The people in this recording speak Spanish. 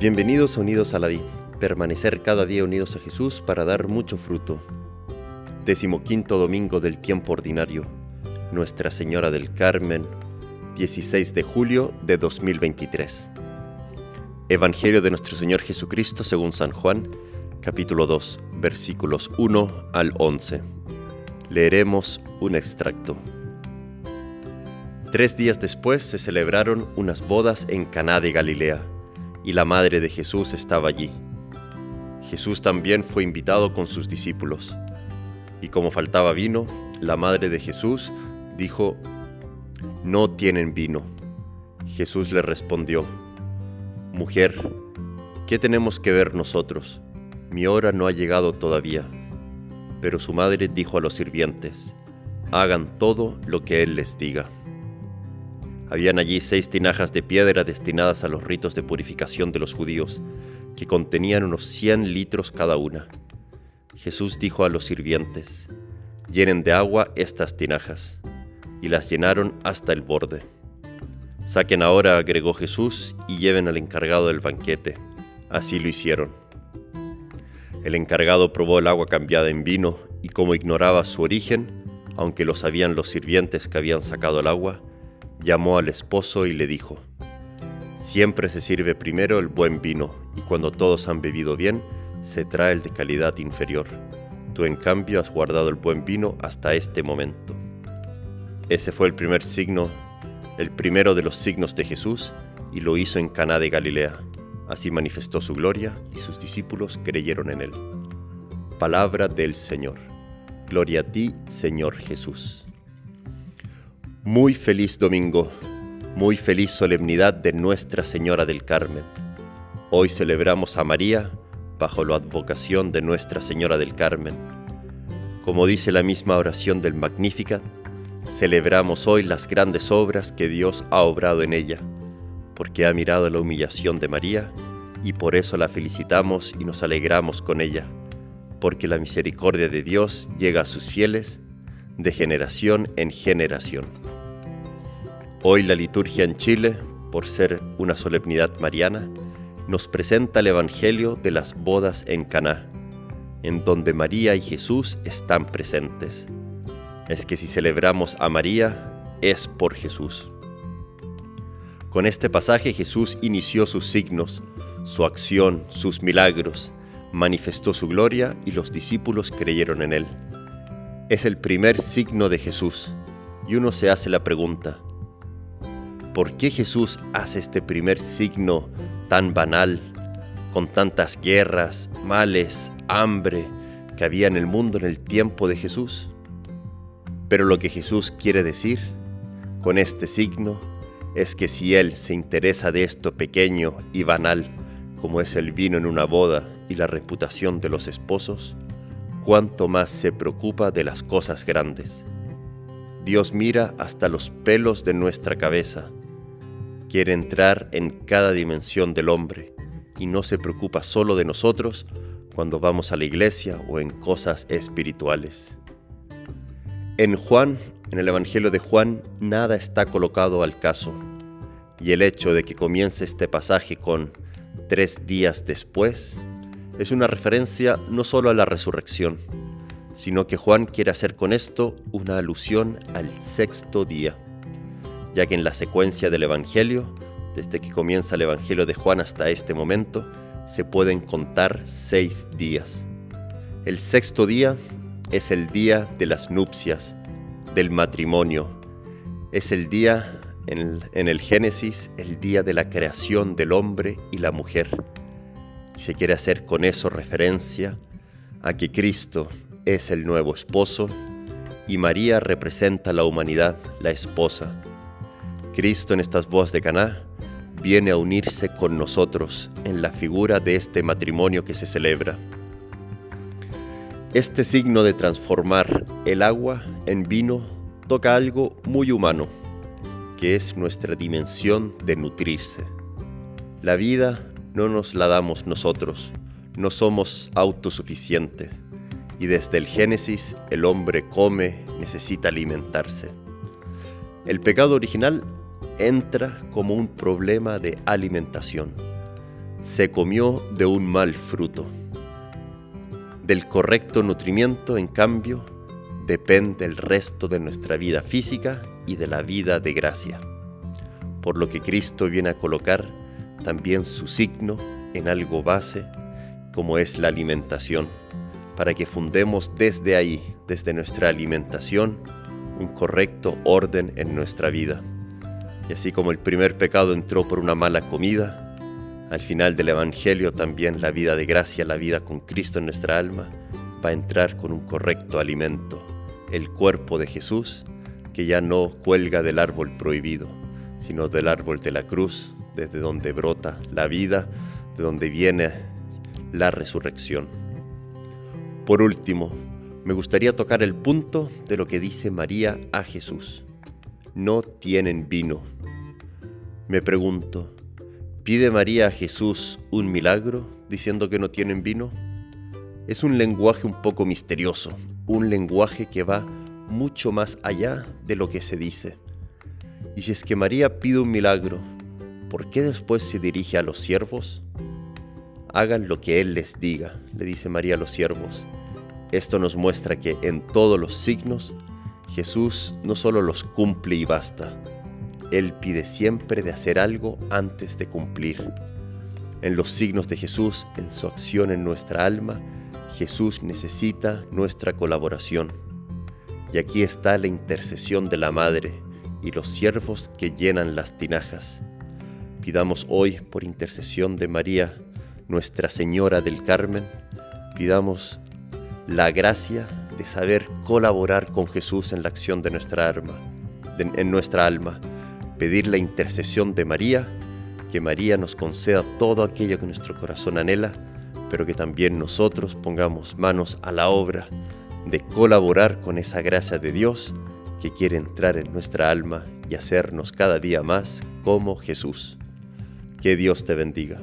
Bienvenidos a Unidos a la Vid, permanecer cada día unidos a Jesús para dar mucho fruto. Decimoquinto domingo del tiempo ordinario, Nuestra Señora del Carmen, 16 de julio de 2023. Evangelio de nuestro Señor Jesucristo según San Juan, capítulo 2, versículos 1 al 11. Leeremos un extracto. Tres días después se celebraron unas bodas en Caná de Galilea y la madre de Jesús estaba allí. Jesús también fue invitado con sus discípulos. Y como faltaba vino, la madre de Jesús dijo, No tienen vino. Jesús le respondió, Mujer, ¿qué tenemos que ver nosotros? Mi hora no ha llegado todavía. Pero su madre dijo a los sirvientes, Hagan todo lo que Él les diga. Habían allí seis tinajas de piedra destinadas a los ritos de purificación de los judíos, que contenían unos cien litros cada una. Jesús dijo a los sirvientes, llenen de agua estas tinajas, y las llenaron hasta el borde. Saquen ahora, agregó Jesús, y lleven al encargado del banquete. Así lo hicieron. El encargado probó el agua cambiada en vino, y como ignoraba su origen, aunque lo sabían los sirvientes que habían sacado el agua, llamó al esposo y le dijo, Siempre se sirve primero el buen vino, y cuando todos han bebido bien, se trae el de calidad inferior. Tú en cambio has guardado el buen vino hasta este momento. Ese fue el primer signo, el primero de los signos de Jesús, y lo hizo en Caná de Galilea. Así manifestó su gloria, y sus discípulos creyeron en él. Palabra del Señor. Gloria a ti, Señor Jesús. Muy feliz domingo, muy feliz solemnidad de Nuestra Señora del Carmen. Hoy celebramos a María bajo la advocación de Nuestra Señora del Carmen. Como dice la misma oración del Magnificat, celebramos hoy las grandes obras que Dios ha obrado en ella, porque ha mirado la humillación de María y por eso la felicitamos y nos alegramos con ella, porque la misericordia de Dios llega a sus fieles de generación en generación. Hoy la liturgia en Chile, por ser una solemnidad mariana, nos presenta el Evangelio de las bodas en Caná, en donde María y Jesús están presentes. Es que si celebramos a María, es por Jesús. Con este pasaje Jesús inició sus signos, su acción, sus milagros, manifestó su gloria y los discípulos creyeron en él. Es el primer signo de Jesús, y uno se hace la pregunta, ¿Por qué Jesús hace este primer signo tan banal, con tantas guerras, males, hambre que había en el mundo en el tiempo de Jesús? Pero lo que Jesús quiere decir con este signo es que si Él se interesa de esto pequeño y banal, como es el vino en una boda y la reputación de los esposos, cuánto más se preocupa de las cosas grandes. Dios mira hasta los pelos de nuestra cabeza quiere entrar en cada dimensión del hombre y no se preocupa solo de nosotros cuando vamos a la iglesia o en cosas espirituales. En Juan, en el Evangelio de Juan, nada está colocado al caso, y el hecho de que comience este pasaje con tres días después es una referencia no solo a la resurrección, sino que Juan quiere hacer con esto una alusión al sexto día ya que en la secuencia del Evangelio, desde que comienza el Evangelio de Juan hasta este momento, se pueden contar seis días. El sexto día es el día de las nupcias, del matrimonio. Es el día, en, el Génesis, el día de la creación del hombre y la mujer. Y se quiere hacer con eso referencia a que Cristo es el nuevo esposo y María representa la humanidad, la esposa. Cristo en estas voz de Caná viene a unirse con nosotros en la figura de este matrimonio que se celebra. Este signo de transformar el agua en vino toca algo muy humano, que es nuestra dimensión de nutrirse. La vida no nos la damos nosotros, no somos autosuficientes, y desde el Génesis el hombre come, necesita alimentarse. El pecado original entra como un problema de alimentación. se comió de un mal fruto. Del correcto nutrimiento, en cambio, depende el resto de nuestra vida física y de la vida de gracia. Por lo que Cristo viene a colocar también su signo en algo base como es la alimentación, para que fundemos desde ahí, desde nuestra alimentación, un correcto orden en nuestra vida. Y así como el primer pecado entró por una mala comida, al final del Evangelio también la vida de gracia, la vida con Cristo en nuestra alma, va a entrar con un correcto alimento, el cuerpo de Jesús, que ya no cuelga del árbol prohibido, sino del árbol de la cruz, desde donde brota la vida, de donde viene la resurrección. Por último, me gustaría tocar el punto de lo que dice María a Jesús. No tienen vino. Me pregunto, ¿Pide María a Jesús un milagro diciendo que no tienen vino? Es un lenguaje un poco misterioso, un lenguaje que va mucho más allá de lo que se dice. Y si es que María pide un milagro, ¿por qué después se dirige a los siervos? Hagan lo que Él les diga, le dice María a los siervos. Esto nos muestra que en todos los signos Jesús no solo los cumple y basta, él pide siempre de hacer algo antes de cumplir. En los signos de Jesús, en su acción en nuestra alma, Jesús necesita nuestra colaboración. Y aquí está la intercesión de la Madre y los siervos que llenan las tinajas. Pidamos hoy, por intercesión de María, Nuestra Señora del Carmen, pidamos la gracia de saber colaborar con Jesús en la acción de nuestra alma, en nuestra alma pedir la intercesión de María, que María nos conceda todo aquello que nuestro corazón anhela, pero que también nosotros pongamos manos a la obra de colaborar con esa gracia de Dios que quiere entrar en nuestra alma y hacernos cada día más como Jesús. Que Dios te bendiga.